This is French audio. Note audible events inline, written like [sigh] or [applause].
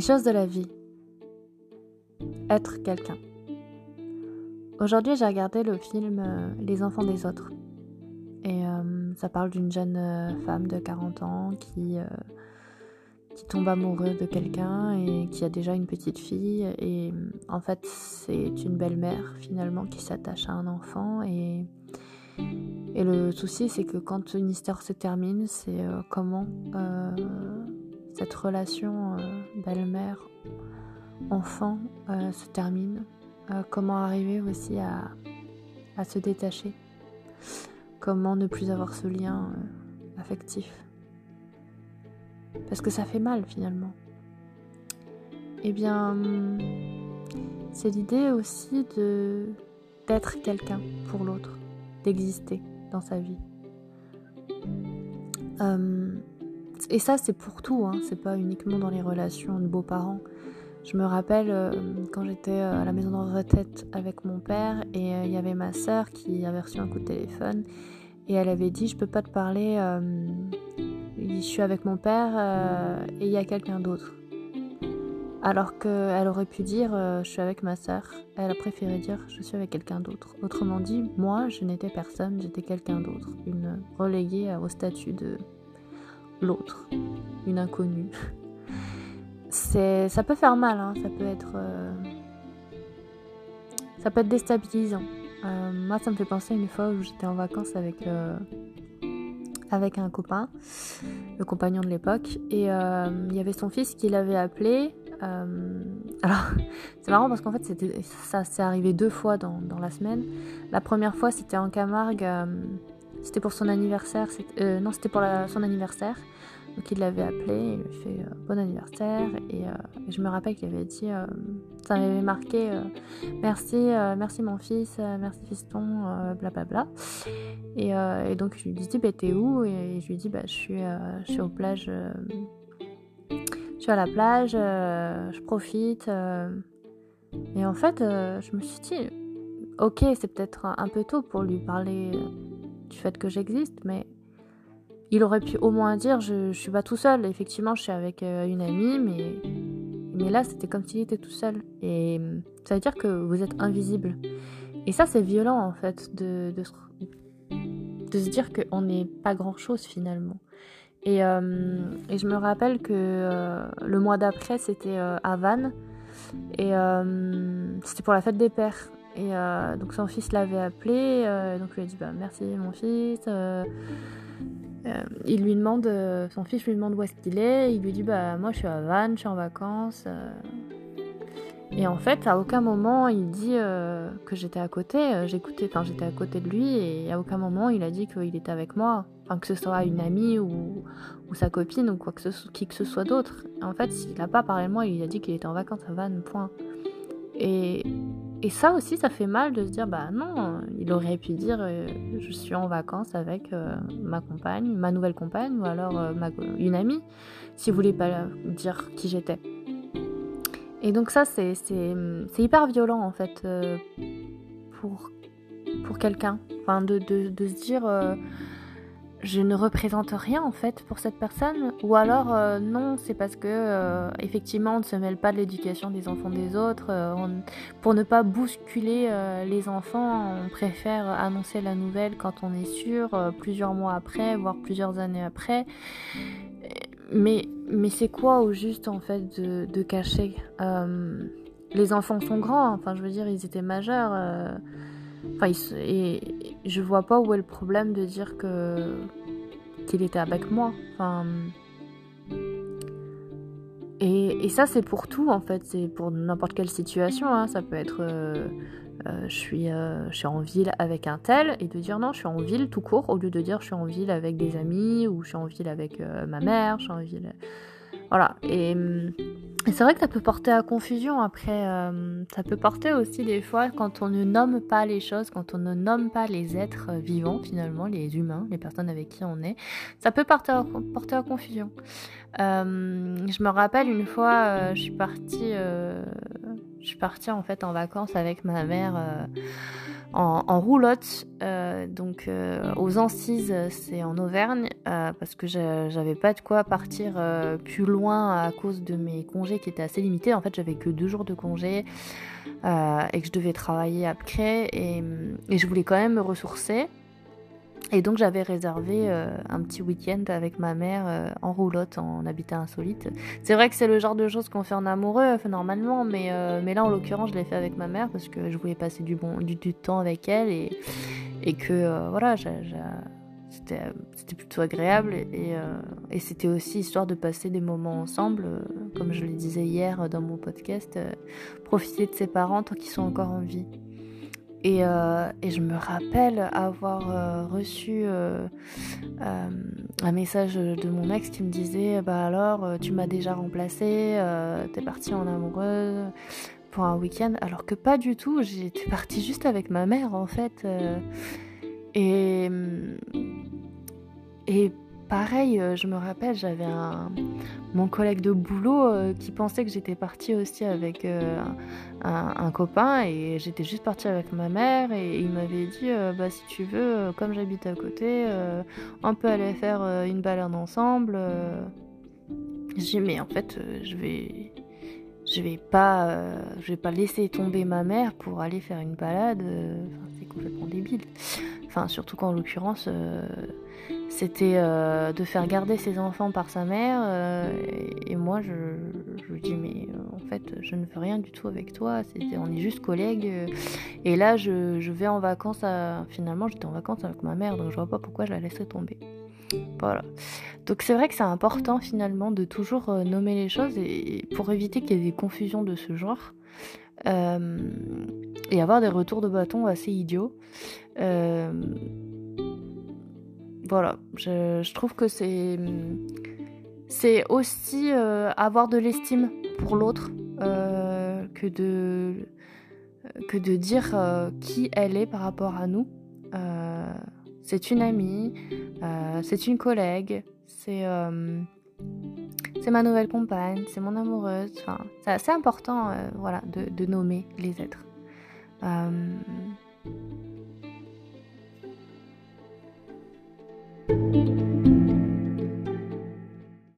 Les choses de la vie. Être quelqu'un. Aujourd'hui, j'ai regardé le film euh, Les enfants des autres. Et euh, ça parle d'une jeune euh, femme de 40 ans qui, tombe amoureuse de quelqu'un et qui a déjà une petite fille. Et en fait, c'est une belle-mère finalement qui s'attache à un enfant. Et le souci, c'est que quand une histoire se termine, c'est comment cette relation euh, belle-mère-enfant euh, se termine. Euh, comment arriver aussi à, se détacher? Comment ne plus avoir ce lien affectif? Parce que ça fait mal finalement. Eh bien, c'est l'idée aussi de d'être quelqu'un pour l'autre, d'exister dans sa vie. Et ça, c'est pour tout, hein. c'est pas uniquement dans les relations de beaux-parents. Je me rappelle euh, quand j'étais euh, à la maison de retraite avec mon père et euh, il y avait ma sœur qui avait reçu un coup de téléphone et elle avait dit je peux pas te parler, je suis avec mon père et il y a quelqu'un d'autre. Alors qu'elle aurait pu dire je suis avec ma sœur, elle a préféré dire je suis avec quelqu'un d'autre. Autrement dit, moi je n'étais personne, j'étais quelqu'un d'autre, une reléguée au statut de l'autre, une inconnue. C'est, ça peut faire mal, hein. ça peut être, euh, ça peut être déstabilisant. Euh, moi, ça me fait penser à une fois où j'étais en vacances avec euh, avec un copain, le compagnon de l'époque, et il y avait son fils qui l'avait appelé. alors, [laughs] c'est marrant parce qu'en fait, c'était, ça s'est arrivé deux fois dans, dans, la semaine. La première fois, c'était en Camargue c'était pour son anniversaire. Euh, non, c'était pour son anniversaire. Donc il l'avait appelé, il lui fait euh, bon anniversaire. Et, euh, je me rappelle qu'il avait dit, ça m'avait marqué, merci, merci mon fils, merci fiston, blablabla. Et, et, donc je lui dis, bah, t'es où? Et, je lui dis, bah, je suis, je suis je suis à la plage, je profite. et en fait, je me suis dit, ok, c'est peut-être un peu tôt pour lui parler du fait que j'existe, mais il aurait pu au moins dire je, suis pas tout seul. Effectivement, je suis avec euh, une amie, mais, mais là, c'était comme s'il était tout seul. Et euh, ça veut dire que vous êtes invisible. Et ça, c'est violent en fait de, de, de se dire qu'on n'est pas grand chose finalement. Et, euh, et, je me rappelle que le mois d'après, c'était à Vannes. Et c'était pour la fête des pères. Et euh, donc son fils l'avait appelé, euh, donc lui a dit bah, merci mon fils. Euh, il lui demande, son fils lui demande où est-ce qu'il est. Il lui dit bah moi je suis à Vannes, je suis en vacances. Et en fait, à aucun moment il dit que j'étais à côté. J'écoutais, enfin j'étais à côté de lui et à aucun moment il a dit qu'il était avec moi. Enfin que ce soit une amie ou, ou sa copine ou quoi que ce, qui que ce soit d'autre. En fait, il n'a pas parlé de moi, il a dit qu'il était en vacances à Vannes, point. Et et ça aussi, ça fait mal de se dire, bah non, il aurait pu dire, euh, je suis en vacances avec euh, ma compagne, ma nouvelle compagne, ou alors euh, une amie, s'il voulait pas dire qui j'étais. Et donc ça, c'est hyper violent en fait pour, pour quelqu'un. Enfin, de, de, de, se dire je ne représente rien en fait pour cette personne. Ou alors euh, non c'est parce que euh, effectivement on ne se mêle pas de l'éducation des enfants des autres euh, pour ne pas bousculer les enfants on préfère annoncer la nouvelle quand on est sûr plusieurs mois après voire plusieurs années après. Mais mais c'est quoi au juste en fait de, de cacher les enfants sont grands enfin je veux dire ils étaient majeurs Enfin, et je vois pas où est le problème de dire que qu'il était avec moi. Enfin, et, et ça, c'est pour tout en fait. C'est pour n'importe quelle situation. Hein. Ça peut être euh, euh, je, suis, euh, je suis en ville avec un tel et de dire non, je suis en ville tout court au lieu de dire je suis en ville avec des amis ou je suis en ville avec ma mère, je suis en ville. Voilà. Et. Et c'est vrai que ça peut porter à confusion après. Euh, ça peut porter aussi des fois quand on ne nomme pas les choses, quand on ne nomme pas les êtres euh, vivants finalement, les humains, les personnes avec qui on est. Ça peut porter à, confusion. Euh, je me rappelle une fois, je suis partie, je suis partie en fait en vacances avec ma mère en, roulotte. Euh, donc euh, aux Ancises, c'est en Auvergne, euh, parce que j'avais pas de quoi partir plus loin à cause de mes congés qui étaient assez limités. En fait, j'avais que deux jours de congés et que je devais travailler après et je voulais quand même me ressourcer. Et donc j'avais réservé euh, un petit week-end avec ma mère euh, en roulotte, en habitat insolite. C'est vrai que c'est le genre de choses qu'on fait en amoureux normalement, mais, euh, mais là en l'occurrence je l'ai fait avec ma mère parce que je voulais passer du, bon, du, temps avec elle et, et que voilà, c'était plutôt agréable et, et c'était aussi histoire de passer des moments ensemble, comme je le disais hier dans mon podcast, profiter de ses parents tant qu'ils sont encore en vie. Euh, et, je me rappelle avoir euh, reçu euh, un message de mon ex qui me disait Bah alors, tu m'as déjà remplacé, t'es partie en amoureuse pour un week-end. Alors que pas du tout, j'étais partie juste avec ma mère en fait. Et pareil, euh, je me rappelle, j'avais mon collègue de boulot euh, qui pensait que j'étais partie aussi avec euh, un, copain et j'étais juste partie avec ma mère et il m'avait dit bah si tu veux, comme j'habite à côté, on peut aller faire une balade ensemble. J'ai dit mais en fait je vais je vais pas je vais pas laisser tomber ma mère pour aller faire une balade. c'est complètement débile. Enfin surtout qu'en l'occurrence c'était euh, de faire garder ses enfants par sa mère. Euh, et, moi, je, lui dis, mais euh, en fait, je ne veux rien du tout avec toi. on est juste collègues. et là, je, vais en vacances. finalement, j'étais en vacances avec ma mère, donc je vois pas pourquoi je la laisserais tomber. Voilà. Donc c'est vrai que c'est important finalement de toujours nommer les choses et, pour éviter qu'il y ait des confusions de ce genre. et avoir des retours de bâton assez idiots voilà, je, trouve que c'est c'est aussi euh, avoir de l'estime pour l'autre euh, que de que de dire euh, qui elle est par rapport à nous. c'est une amie, c'est une collègue, c'est ma nouvelle compagne, c'est mon amoureuse. Enfin, c'est important, voilà, de, nommer les êtres.